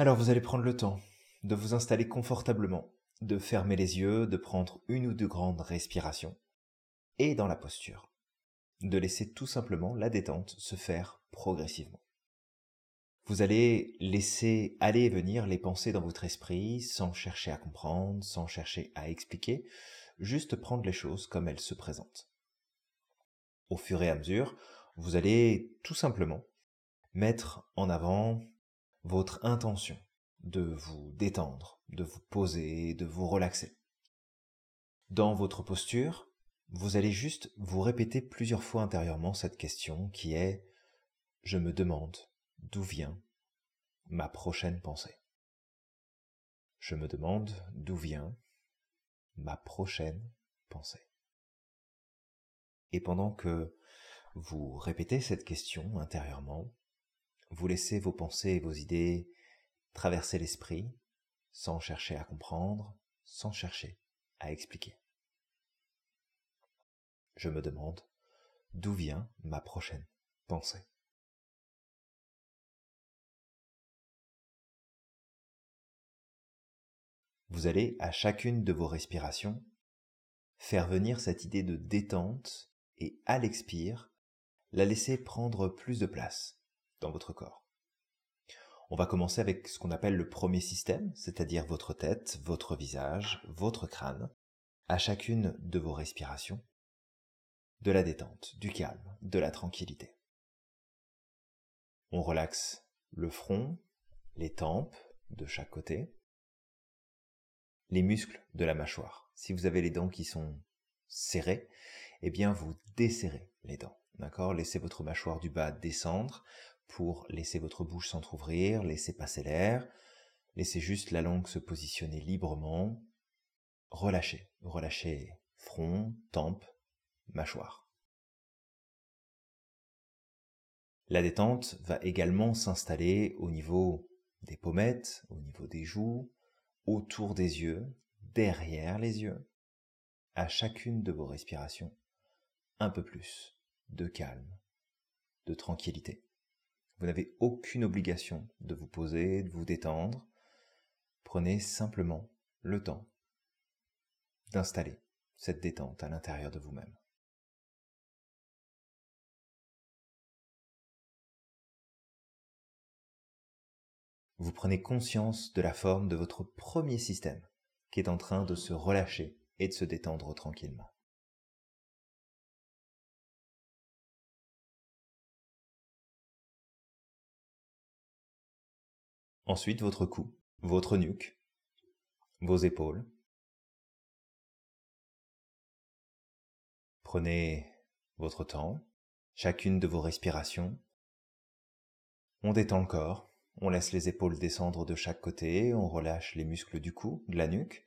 Alors vous allez prendre le temps de vous installer confortablement, de fermer les yeux, de prendre une ou deux grandes respirations, et dans la posture, de laisser tout simplement la détente se faire progressivement. Vous allez laisser aller et venir les pensées dans votre esprit sans chercher à comprendre, sans chercher à expliquer, juste prendre les choses comme elles se présentent. Au fur et à mesure, vous allez tout simplement mettre en avant votre intention de vous détendre, de vous poser, de vous relaxer. Dans votre posture, vous allez juste vous répéter plusieurs fois intérieurement cette question qui est ⁇ Je me demande d'où vient ma prochaine pensée. Je me demande d'où vient ma prochaine pensée. Et pendant que vous répétez cette question intérieurement, vous laissez vos pensées et vos idées traverser l'esprit sans chercher à comprendre, sans chercher à expliquer. Je me demande d'où vient ma prochaine pensée. vous allez, à chacune de vos respirations, faire venir cette idée de détente et à l'expire, la laisser prendre plus de place dans votre corps. On va commencer avec ce qu'on appelle le premier système, c'est-à-dire votre tête, votre visage, votre crâne, à chacune de vos respirations, de la détente, du calme, de la tranquillité. On relaxe le front, les tempes de chaque côté, les muscles de la mâchoire. Si vous avez les dents qui sont serrées, eh bien vous desserrez les dents. D'accord? Laissez votre mâchoire du bas descendre pour laisser votre bouche s'entr'ouvrir, laisser passer l'air, laissez juste la langue se positionner librement. Relâchez, relâchez front, tempe, mâchoire. La détente va également s'installer au niveau des pommettes, au niveau des joues, autour des yeux, derrière les yeux, à chacune de vos respirations, un peu plus de calme, de tranquillité. Vous n'avez aucune obligation de vous poser, de vous détendre. Prenez simplement le temps d'installer cette détente à l'intérieur de vous-même. vous prenez conscience de la forme de votre premier système qui est en train de se relâcher et de se détendre tranquillement. Ensuite, votre cou, votre nuque, vos épaules. Prenez votre temps, chacune de vos respirations. On détend le corps, on laisse les épaules descendre de chaque côté, on relâche les muscles du cou, de la nuque.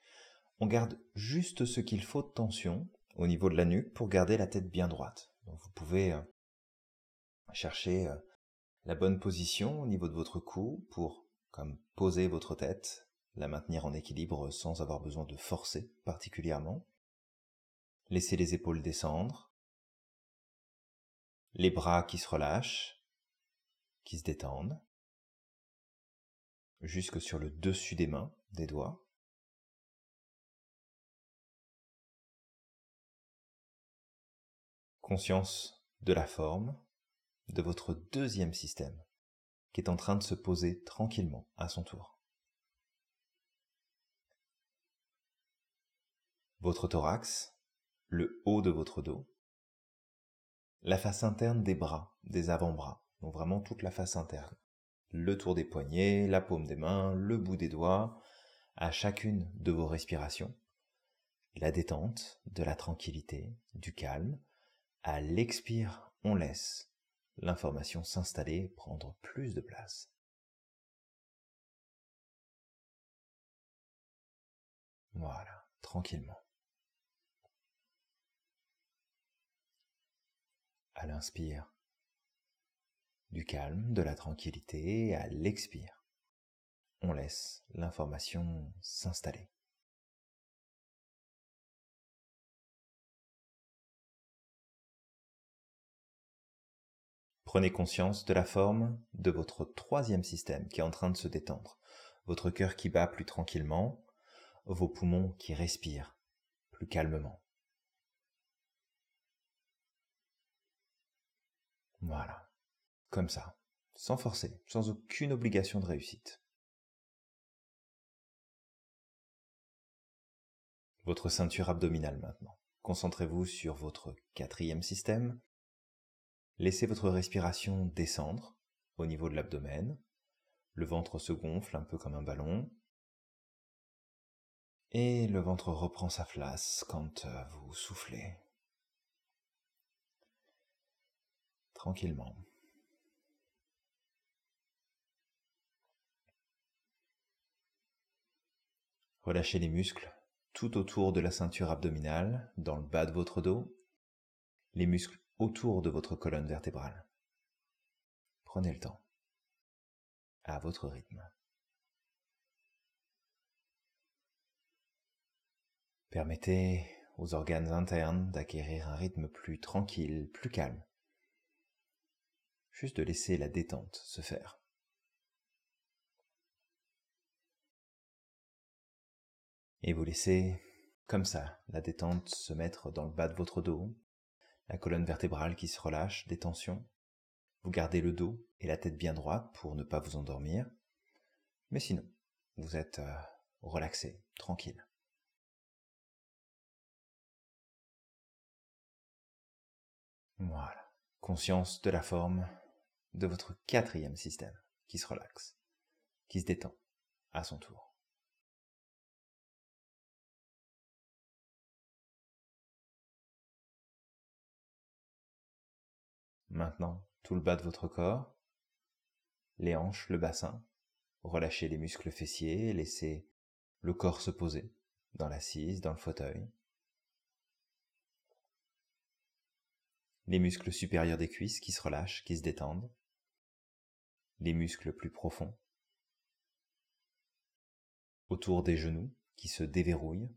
On garde juste ce qu'il faut de tension au niveau de la nuque pour garder la tête bien droite. Vous pouvez euh, chercher euh, la bonne position au niveau de votre cou pour comme poser votre tête, la maintenir en équilibre sans avoir besoin de forcer particulièrement. Laissez les épaules descendre, les bras qui se relâchent, qui se détendent jusque sur le dessus des mains, des doigts. Conscience de la forme de votre deuxième système qui est en train de se poser tranquillement à son tour. Votre thorax, le haut de votre dos, la face interne des bras, des avant-bras, donc vraiment toute la face interne le tour des poignets, la paume des mains, le bout des doigts, à chacune de vos respirations. La détente, de la tranquillité, du calme. À l'expire, on laisse l'information s'installer, prendre plus de place. Voilà, tranquillement. À l'inspire, du calme, de la tranquillité à l'expire. On laisse l'information s'installer. Prenez conscience de la forme de votre troisième système qui est en train de se détendre. votre cœur qui bat plus tranquillement, vos poumons qui respirent plus calmement. Voilà, comme ça, sans forcer, sans aucune obligation de réussite. Votre ceinture abdominale maintenant. Concentrez-vous sur votre quatrième système. Laissez votre respiration descendre au niveau de l'abdomen. Le ventre se gonfle un peu comme un ballon. Et le ventre reprend sa place quand euh, vous soufflez. Tranquillement. Relâchez les muscles tout autour de la ceinture abdominale, dans le bas de votre dos, les muscles autour de votre colonne vertébrale. Prenez le temps, à votre rythme. Permettez aux organes internes d'acquérir un rythme plus tranquille, plus calme. Juste de laisser la détente se faire. Et vous laissez, comme ça, la détente se mettre dans le bas de votre dos, la colonne vertébrale qui se relâche, des tensions. Vous gardez le dos et la tête bien droite pour ne pas vous endormir. Mais sinon, vous êtes euh, relaxé, tranquille. Voilà. Conscience de la forme de votre quatrième système qui se relaxe, qui se détend à son tour. Maintenant, tout le bas de votre corps, les hanches, le bassin, relâchez les muscles fessiers, laissez le corps se poser dans l'assise, dans le fauteuil. les muscles supérieurs des cuisses qui se relâchent, qui se détendent, les muscles plus profonds, autour des genoux qui se déverrouillent,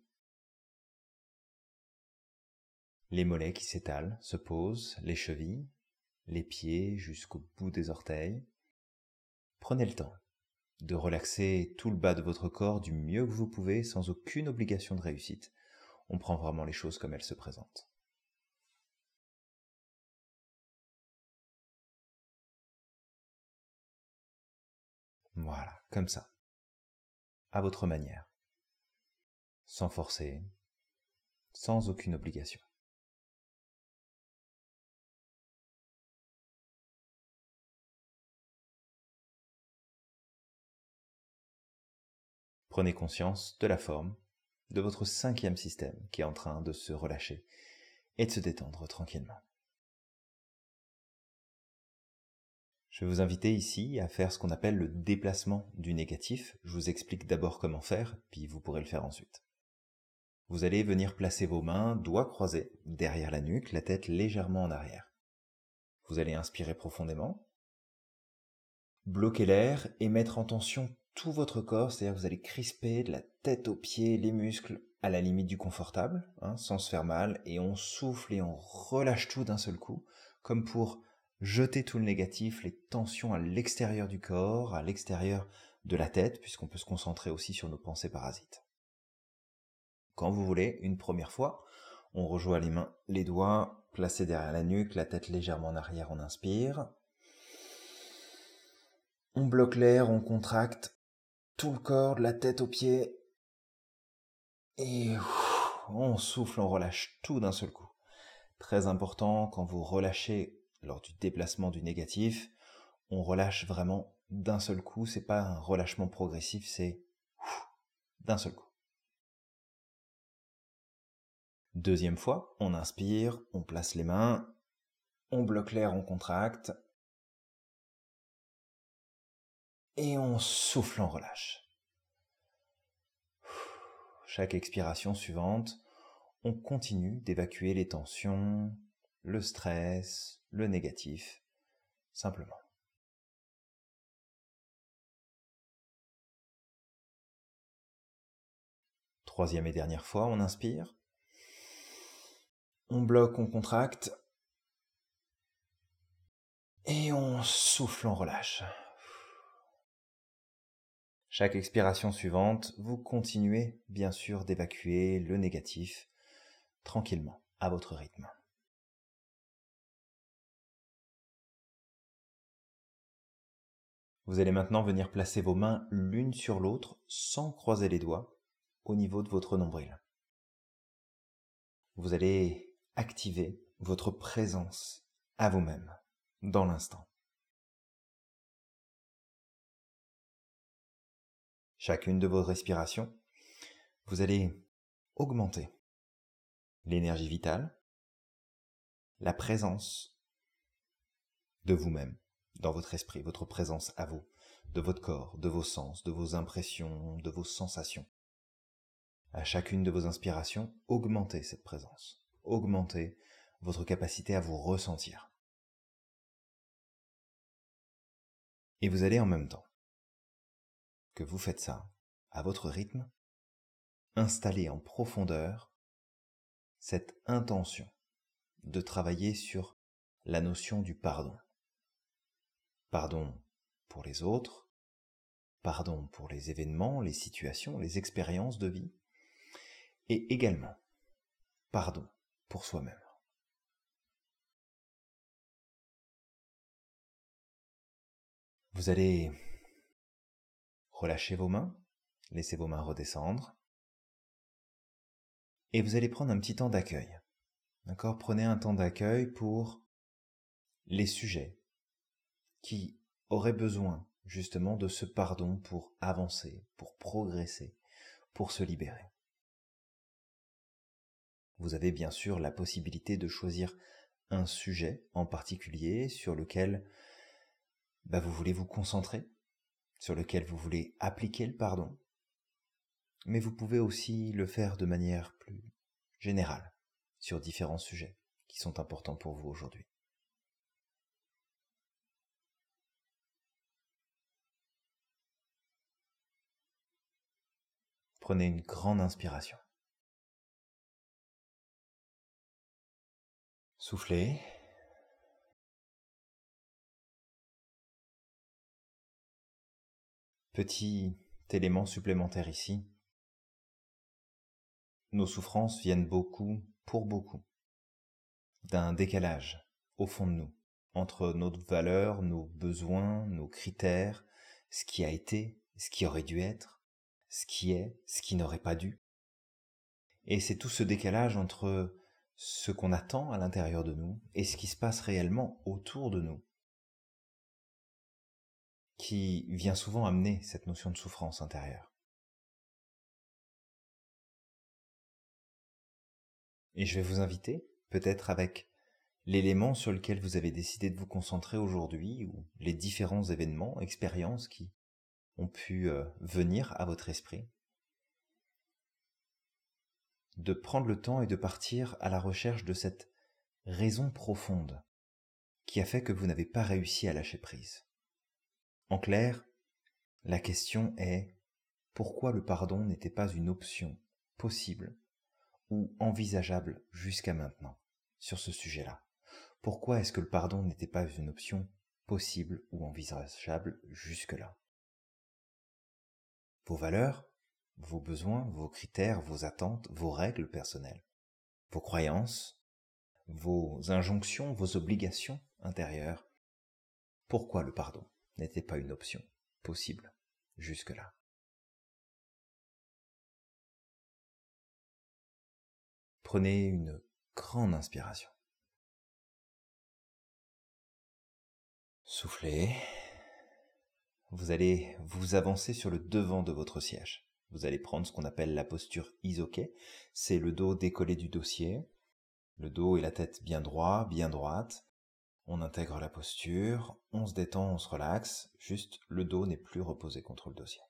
les mollets qui s'étalent, se posent, les chevilles, les pieds jusqu'au bout des orteils. Prenez le temps de relaxer tout le bas de votre corps du mieux que vous pouvez sans aucune obligation de réussite. On prend vraiment les choses comme elles se présentent. Voilà, comme ça. À votre manière. Sans forcer, sans aucune obligation. Prenez conscience de la forme de votre cinquième système qui est en train de se relâcher et de se détendre tranquillement. Je vais vous inviter ici à faire ce qu'on appelle le déplacement du négatif. Je vous explique d'abord comment faire, puis vous pourrez le faire ensuite. Vous allez venir placer vos mains, doigts croisés, derrière la nuque, la tête légèrement en arrière. Vous allez inspirer profondément, bloquer l'air et mettre en tension tout votre corps, c'est-à-dire que vous allez crisper de la tête aux pieds, les muscles, à la limite du confortable, hein, sans se faire mal, et on souffle et on relâche tout d'un seul coup, comme pour jeter tout le négatif, les tensions à l'extérieur du corps, à l'extérieur de la tête, puisqu'on peut se concentrer aussi sur nos pensées parasites. Quand vous voulez, une première fois, on rejoint les mains, les doigts placés derrière la nuque, la tête légèrement en arrière, on inspire. On bloque l'air, on contracte tout le corps, de la tête aux pieds. Et on souffle, on relâche tout d'un seul coup. Très important, quand vous relâchez lors du déplacement du négatif, on relâche vraiment d'un seul coup, c'est pas un relâchement progressif, c'est d'un seul coup. Deuxième fois, on inspire, on place les mains, on bloque l'air, on contracte, et on souffle, on relâche. Chaque expiration suivante, on continue d'évacuer les tensions, le stress, le négatif, simplement. Troisième et dernière fois, on inspire. On bloque, on contracte. Et on souffle, on relâche. Chaque expiration suivante, vous continuez bien sûr d'évacuer le négatif tranquillement, à votre rythme. Vous allez maintenant venir placer vos mains l'une sur l'autre sans croiser les doigts au niveau de votre nombril. Vous allez activer votre présence à vous-même dans l'instant. Chacune de vos respirations, vous allez augmenter l'énergie vitale, la présence de vous-même dans votre esprit, votre présence à vous, de votre corps, de vos sens, de vos impressions, de vos sensations. À chacune de vos inspirations, augmentez cette présence, augmentez votre capacité à vous ressentir. Et vous allez en même temps que vous faites ça, à votre rythme, installer en profondeur cette intention de travailler sur la notion du pardon. Pardon pour les autres, pardon pour les événements, les situations, les expériences de vie, et également pardon pour soi-même. Vous allez relâcher vos mains, laisser vos mains redescendre, et vous allez prendre un petit temps d'accueil. Prenez un temps d'accueil pour les sujets, qui aurait besoin justement de ce pardon pour avancer, pour progresser, pour se libérer. Vous avez bien sûr la possibilité de choisir un sujet en particulier sur lequel bah, vous voulez vous concentrer, sur lequel vous voulez appliquer le pardon, mais vous pouvez aussi le faire de manière plus générale sur différents sujets qui sont importants pour vous aujourd'hui. Prenez une grande inspiration. Soufflez. Petit élément supplémentaire ici. Nos souffrances viennent beaucoup, pour beaucoup, d'un décalage au fond de nous, entre notre valeur, nos besoins, nos critères, ce qui a été, ce qui aurait dû être, ce qui est, ce qui n'aurait pas dû. Et c'est tout ce décalage entre ce qu'on attend à l'intérieur de nous et ce qui se passe réellement autour de nous qui vient souvent amener cette notion de souffrance intérieure. Et je vais vous inviter, peut-être avec l'élément sur lequel vous avez décidé de vous concentrer aujourd'hui, ou les différents événements, expériences qui ont pu euh, venir à votre esprit, de prendre le temps et de partir à la recherche de cette raison profonde qui a fait que vous n'avez pas réussi à lâcher prise. En clair, la question est pourquoi le pardon n'était pas une option possible ou envisageable jusqu'à maintenant sur ce sujet-là? Pourquoi est-ce que le pardon n'était pas une option possible ou envisageable jusque-là? Vos valeurs, vos besoins, vos critères, vos attentes, vos règles personnelles, vos croyances, vos injonctions, vos obligations intérieures. Pourquoi le pardon? N'était pas une option possible jusque-là Prenez une grande inspiration. Soufflez vous allez vous avancer sur le devant de votre siège. Vous allez prendre ce qu'on appelle la posture isoquet. C'est le dos décollé du dossier, le dos et la tête bien droit, bien droite. On intègre la posture, on se détend, on se relaxe, juste le dos n'est plus reposé contre le dossier.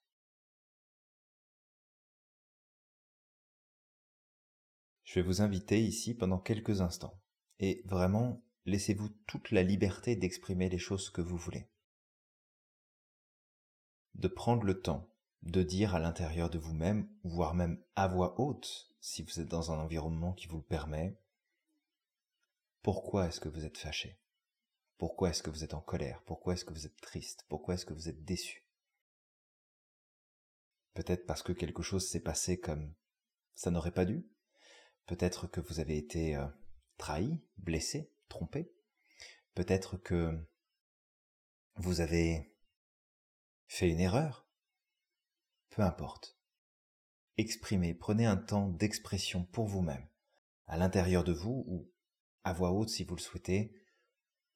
Je vais vous inviter ici pendant quelques instants. Et vraiment laissez-vous toute la liberté d'exprimer les choses que vous voulez. De prendre le temps de dire à l'intérieur de vous-même, voire même à voix haute, si vous êtes dans un environnement qui vous le permet, pourquoi est-ce que vous êtes fâché? Pourquoi est-ce que vous êtes en colère? Pourquoi est-ce que vous êtes triste? Pourquoi est-ce que vous êtes déçu? Peut-être parce que quelque chose s'est passé comme ça n'aurait pas dû? Peut-être que vous avez été euh, trahi, blessé, trompé? Peut-être que vous avez fait une erreur? Peu importe. Exprimez, prenez un temps d'expression pour vous-même, à l'intérieur de vous ou à voix haute si vous le souhaitez.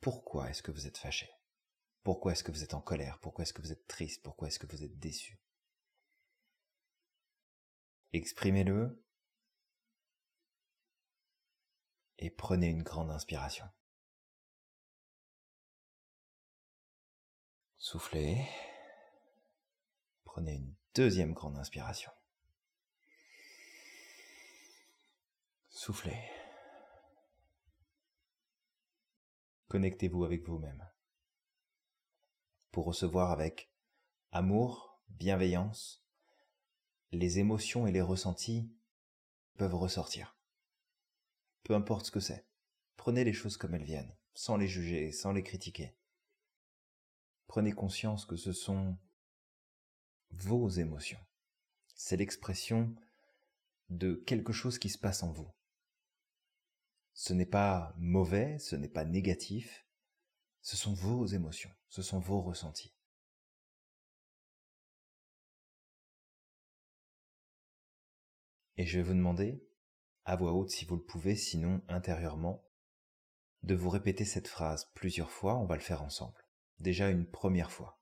Pourquoi est-ce que vous êtes fâché Pourquoi est-ce que vous êtes en colère? Pourquoi est-ce que vous êtes triste? Pourquoi est-ce que vous êtes déçu Exprimez-le et prenez une grande inspiration. Soufflez. Prenez une deuxième grande inspiration. Soufflez. Connectez-vous avec vous-même pour recevoir avec amour, bienveillance, les émotions et les ressentis peuvent ressortir. Peu importe ce que c'est. Prenez les choses comme elles viennent, sans les juger, sans les critiquer. Prenez conscience que ce sont vos émotions. C'est l'expression de quelque chose qui se passe en vous. Ce n'est pas mauvais, ce n'est pas négatif, ce sont vos émotions, ce sont vos ressentis. Et je vais vous demander, à voix haute si vous le pouvez, sinon intérieurement, de vous répéter cette phrase plusieurs fois, on va le faire ensemble. Déjà une première fois.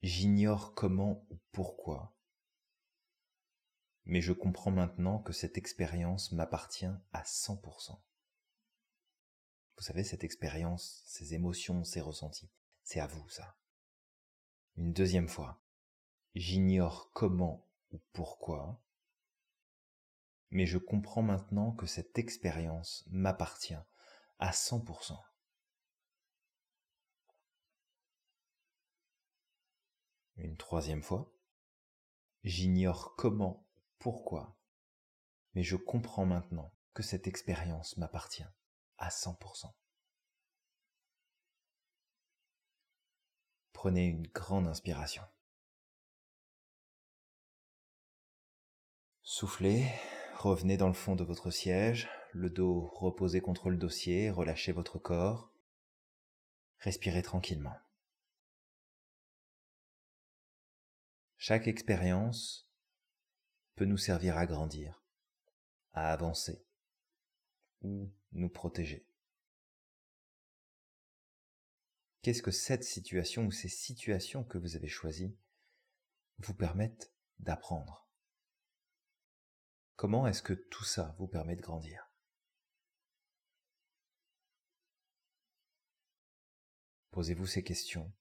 J'ignore comment ou pourquoi, mais je comprends maintenant que cette expérience m'appartient à 100%. Vous savez, cette expérience, ces émotions, ces ressentis, c'est à vous ça. Une deuxième fois. J'ignore comment ou pourquoi, mais je comprends maintenant que cette expérience m'appartient à 100%. Une troisième fois. J'ignore comment, pourquoi, mais je comprends maintenant que cette expérience m'appartient à 100%. Prenez une grande inspiration. Soufflez Revenez dans le fond de votre siège, le dos reposé contre le dossier, relâchez votre corps. Respirez tranquillement. Chaque expérience peut nous servir à grandir, à avancer ou nous protéger. Qu'est-ce que cette situation ou ces situations que vous avez choisies vous permettent d'apprendre? Comment est-ce que tout ça vous permet de grandir? Posez-vous ces questions,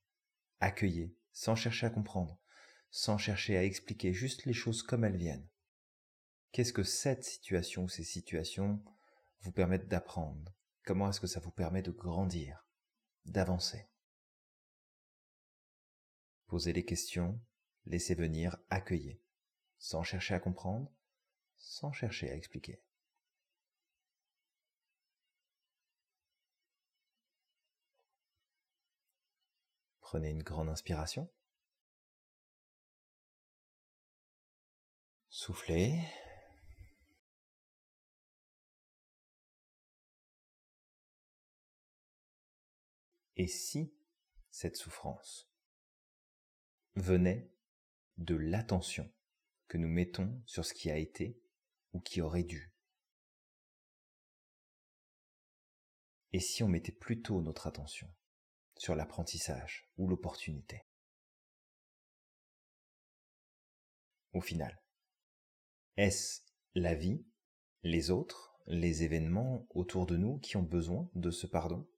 accueillez, sans chercher à comprendre, sans chercher à expliquer, juste les choses comme elles viennent. Qu'est-ce que cette situation ou ces situations vous permettent d'apprendre? Comment est-ce que ça vous permet de grandir, d'avancer? Posez les questions, laissez venir, accueillez, sans chercher à comprendre, sans chercher à expliquer. Prenez une grande inspiration. Soufflez. Et si cette souffrance venait de l'attention que nous mettons sur ce qui a été ou qui aurait dû? Et si on mettait plutôt notre attention sur l'apprentissage ou l'opportunité? Au final, est-ce la vie, les autres, les événements autour de nous qui ont besoin de ce pardon?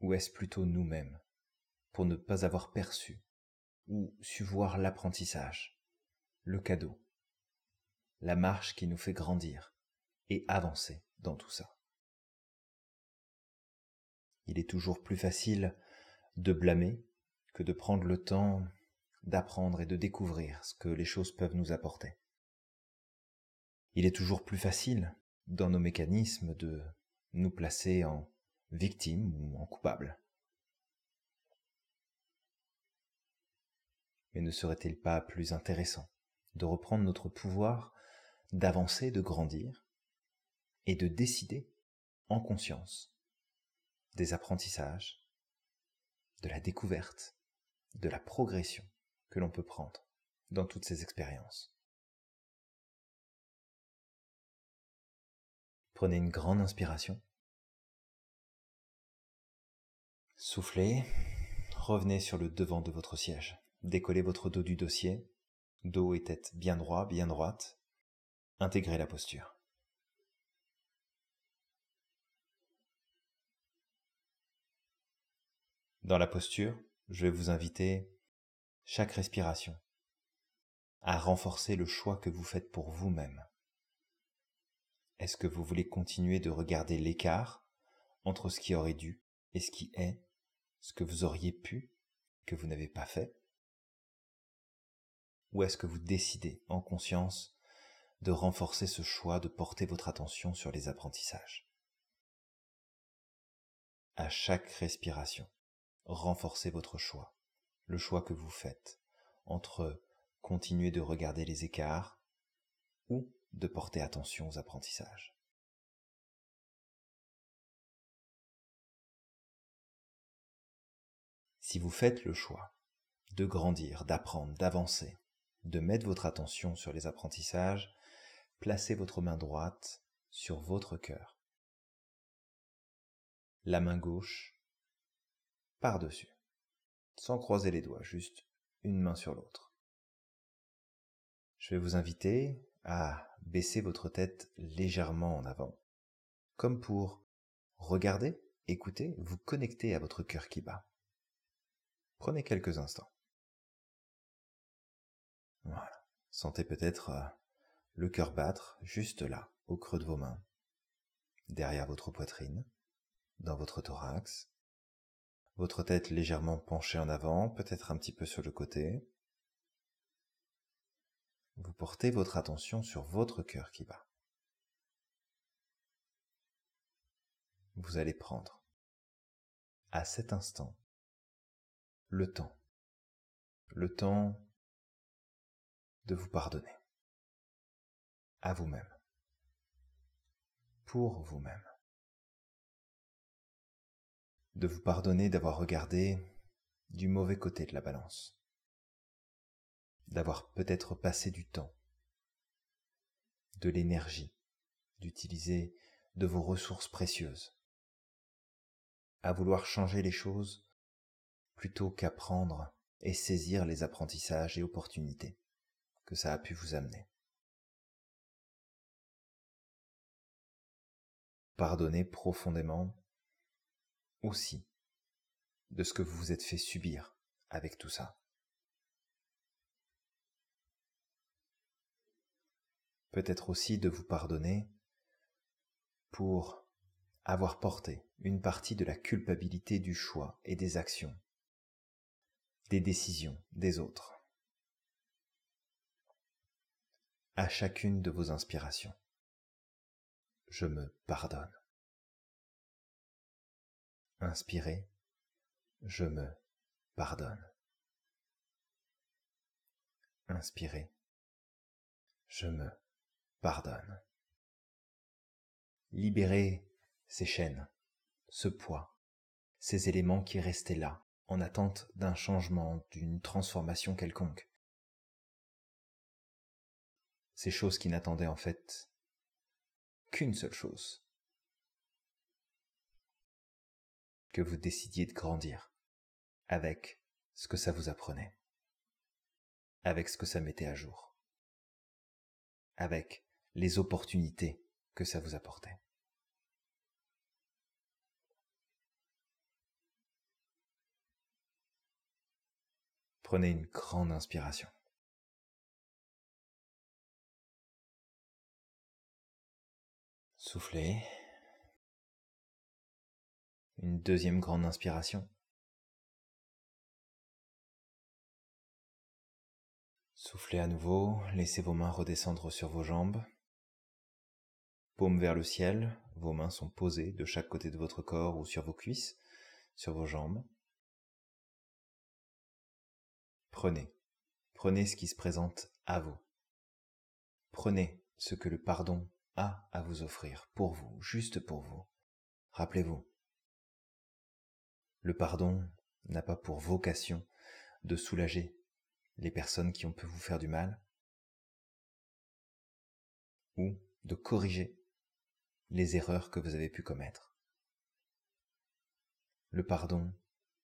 Ou est-ce plutôt nous-mêmes, pour ne pas avoir perçu ou su voir l'apprentissage le cadeau, la marche qui nous fait grandir et avancer dans tout ça? Il est toujours plus facile de blâmer que de prendre le temps d'apprendre et de découvrir ce que les choses peuvent nous apporter. Il est toujours plus facile, dans nos mécanismes, de nous placer en victime ou en coupable. Mais ne serait-il pas plus intéressant de reprendre notre pouvoir d'avancer, de grandir et de décider en conscience des apprentissages, de la découverte, de la progression? Que l'on peut prendre dans toutes ces expériences. Prenez une grande inspiration. Soufflez, revenez sur le devant de votre siège. Décollez votre dos du dossier, dos et tête bien droit, bien droite. Intégrez la posture. Dans la posture, je vais vous inviter, chaque respiration, à renforcer le choix que vous faites pour vous-même. Est-ce que vous voulez continuer de regarder l'écart entre ce qui aurait dû et ce qui est, ce que vous auriez pu, que vous n'avez pas fait? Ou est-ce que vous décidez en conscience de renforcer ce choix, de porter votre attention sur les apprentissages? À chaque respiration, renforcez votre choix, le choix que vous faites entre continuer de regarder les écarts ou de porter attention aux apprentissages. Si vous faites le choix de grandir, d'apprendre, d'avancer, de mettre votre attention sur les apprentissages, placez votre main droite sur votre cœur. La main gauche par-dessus, sans croiser les doigts, juste une main sur l'autre. Je vais vous inviter à baisser votre tête légèrement en avant, comme pour regarder, écouter, vous connecter à votre cœur qui bat. Prenez quelques instants. Voilà. Sentez peut-être euh, le cœur battre juste là, au creux de vos mains, derrière votre poitrine, dans votre thorax, votre tête légèrement penchée en avant, peut-être un petit peu sur le côté, vous portez votre attention sur votre cœur qui bat. Vous allez prendre, à cet instant, le temps, le temps de vous pardonner, à vous-même, pour vous-même, de vous pardonner d'avoir regardé du mauvais côté de la balance d'avoir peut-être passé du temps, de l'énergie, d'utiliser de vos ressources précieuses, à vouloir changer les choses plutôt qu'apprendre et saisir les apprentissages et opportunités que ça a pu vous amener. Pardonnez profondément aussi de ce que vous vous êtes fait subir avec tout ça. peut-être aussi de vous pardonner pour avoir porté une partie de la culpabilité du choix et des actions, des décisions des autres. À chacune de vos inspirations, je me pardonne. Inspirez, je me pardonne. Inspirez, je me pardonne. Libérez ces chaînes, ce poids, ces éléments qui restaient là, en attente d'un changement, d'une transformation quelconque. Ces choses qui n'attendaient en fait qu'une seule chose. Vous décidiez de grandir avec ce que ça vous apprenait, avec ce que ça mettait à jour, avec les opportunités que ça vous apportait. Prenez une grande inspiration. Soufflez. Une deuxième grande inspiration. Soufflez à nouveau, laissez vos mains redescendre sur vos jambes paume vers le ciel, vos mains sont posées de chaque côté de votre corps ou sur vos cuisses, sur vos jambes. Prenez Prenez ce qui se présente à vous. Prenez ce que le pardon a à vous offrir, pour vous, juste pour vous. Rappelez-vous, le pardon n'a pas pour vocation de soulager les personnes qui ont pu vous faire du mal ou de corriger les erreurs que vous avez pu commettre. Le pardon,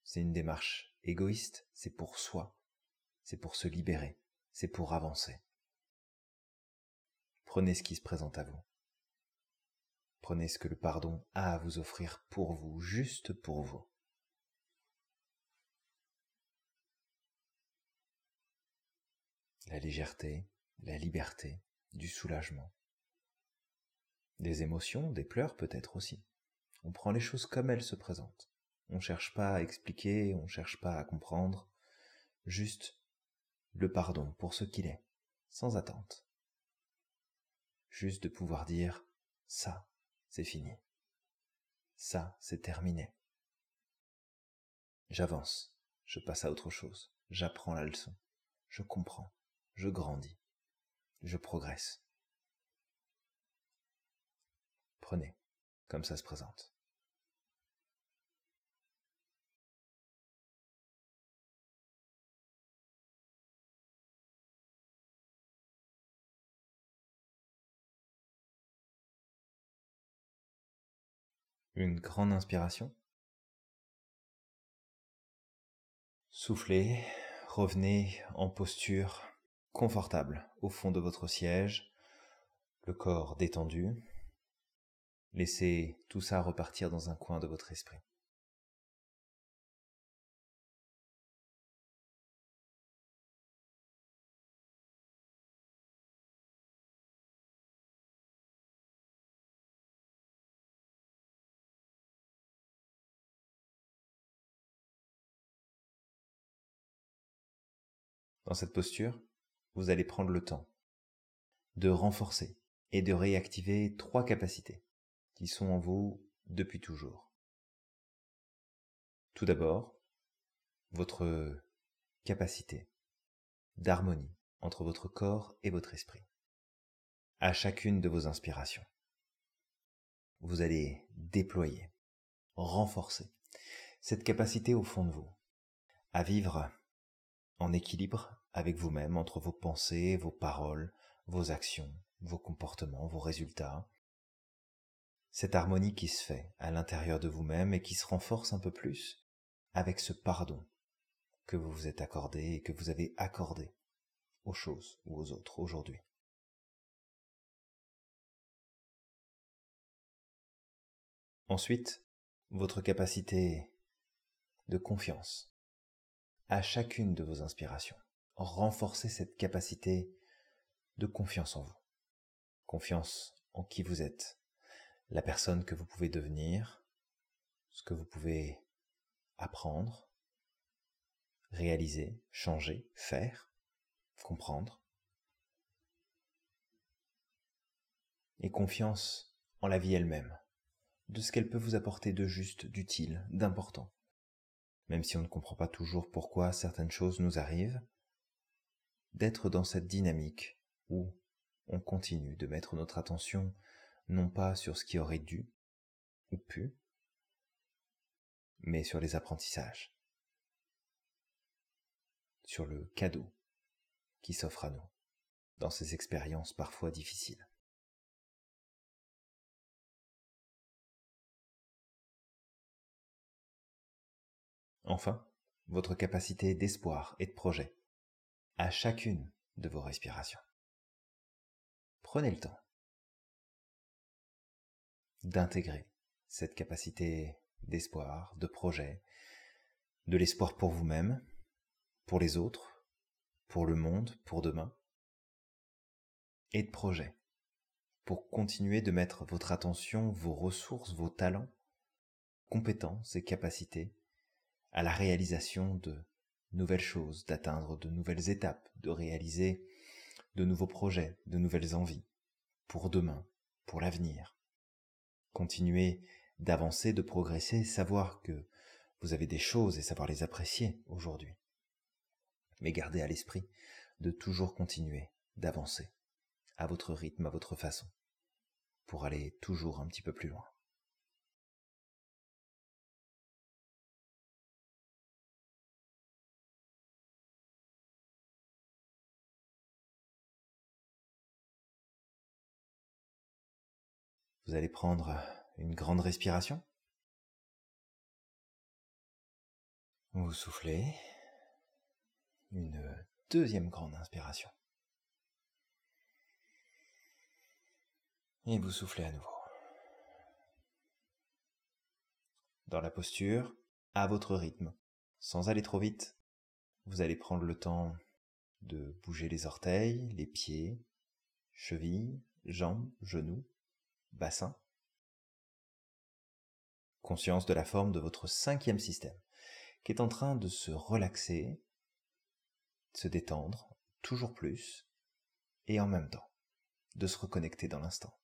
c'est une démarche égoïste, c'est pour soi, c'est pour se libérer, c'est pour avancer. Prenez ce qui se présente à vous. Prenez ce que le pardon a à vous offrir pour vous, juste pour vous. La légèreté, la liberté, du soulagement. Des émotions, des pleurs peut-être aussi. On prend les choses comme elles se présentent. On ne cherche pas à expliquer, on ne cherche pas à comprendre, juste le pardon pour ce qu'il est, sans attente. Juste de pouvoir dire ça, c'est fini. Ça, c'est terminé. J'avance, je passe à autre chose, j'apprends la leçon, je comprends, je grandis, je progresse. Prenez, comme ça se présente. Une grande inspiration. Soufflez, revenez en posture confortable au fond de votre siège, le corps détendu. Laissez tout ça repartir dans un coin de votre esprit. Dans cette posture, vous allez prendre le temps de renforcer et de réactiver trois capacités qui sont en vous depuis toujours. Tout d'abord, votre capacité d'harmonie entre votre corps et votre esprit. À chacune de vos inspirations, vous allez déployer, renforcer cette capacité au fond de vous à vivre en équilibre avec vous-même entre vos pensées, vos paroles, vos actions, vos comportements, vos résultats. Cette harmonie qui se fait à l'intérieur de vous-même et qui se renforce un peu plus avec ce pardon que vous vous êtes accordé et que vous avez accordé aux choses ou aux autres aujourd'hui. Ensuite, votre capacité de confiance à chacune de vos inspirations. Renforcez cette capacité de confiance en vous. Confiance en qui vous êtes, la personne que vous pouvez devenir, ce que vous pouvez apprendre, réaliser, changer, faire, comprendre. Et confiance en la vie elle-même, de ce qu'elle peut vous apporter de juste, d'utile, d'important. Même si on ne comprend pas toujours pourquoi certaines choses nous arrivent, d'être dans cette dynamique où on continue de mettre notre attention non pas sur ce qui aurait dû ou pu, mais sur les apprentissages, sur le cadeau qui s'offre à nous dans ces expériences parfois difficiles. Enfin, votre capacité d'espoir et de projet à chacune de vos respirations. Prenez le temps d'intégrer cette capacité d'espoir, de projet, de l'espoir pour vous-même, pour les autres, pour le monde, pour demain, et de projet, pour continuer de mettre votre attention, vos ressources, vos talents, compétences et capacités à la réalisation de nouvelles choses, d'atteindre de nouvelles étapes, de réaliser de nouveaux projets, de nouvelles envies, pour demain, pour l'avenir. Continuez d'avancer, de progresser, savoir que vous avez des choses et savoir les apprécier aujourd'hui. Mais gardez à l'esprit de toujours continuer, d'avancer, à votre rythme, à votre façon, pour aller toujours un petit peu plus loin. Vous allez prendre une grande respiration. Vous soufflez. Une deuxième grande inspiration. Et vous soufflez à nouveau. Dans la posture, à votre rythme, sans aller trop vite, vous allez prendre le temps de bouger les orteils, les pieds, chevilles, jambes, genoux, bassin. Conscience de la forme de votre cinquième système, qui est en train de se relaxer, de se détendre toujours plus, et en même temps, de se reconnecter dans l'instant.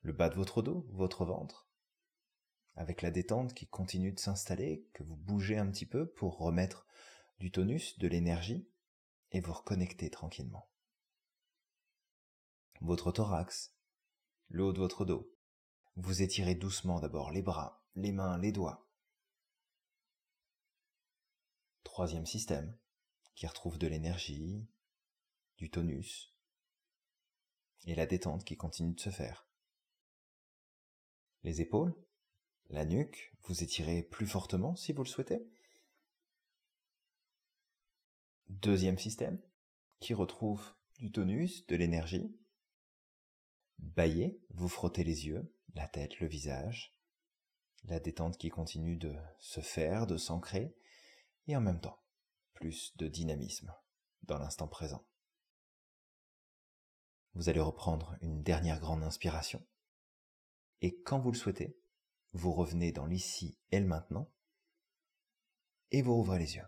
Le bas de votre dos, votre ventre, avec la détente qui continue de s'installer, que vous bougez un petit peu pour remettre du tonus, de l'énergie, et vous reconnecter tranquillement votre thorax, le de votre dos. Vous étirez doucement d'abord les bras, les mains, les doigts. Troisième système, qui retrouve de l'énergie, du tonus, et la détente qui continue de se faire. Les épaules, la nuque, vous étirez plus fortement si vous le souhaitez. Deuxième système, qui retrouve du tonus, de l'énergie, Baillez, vous frottez les yeux, la tête, le visage, la détente qui continue de se faire, de s'ancrer, et en même temps, plus de dynamisme dans l'instant présent. Vous allez reprendre une dernière grande inspiration, et quand vous le souhaitez, vous revenez dans l'ici et le maintenant, et vous rouvrez les yeux.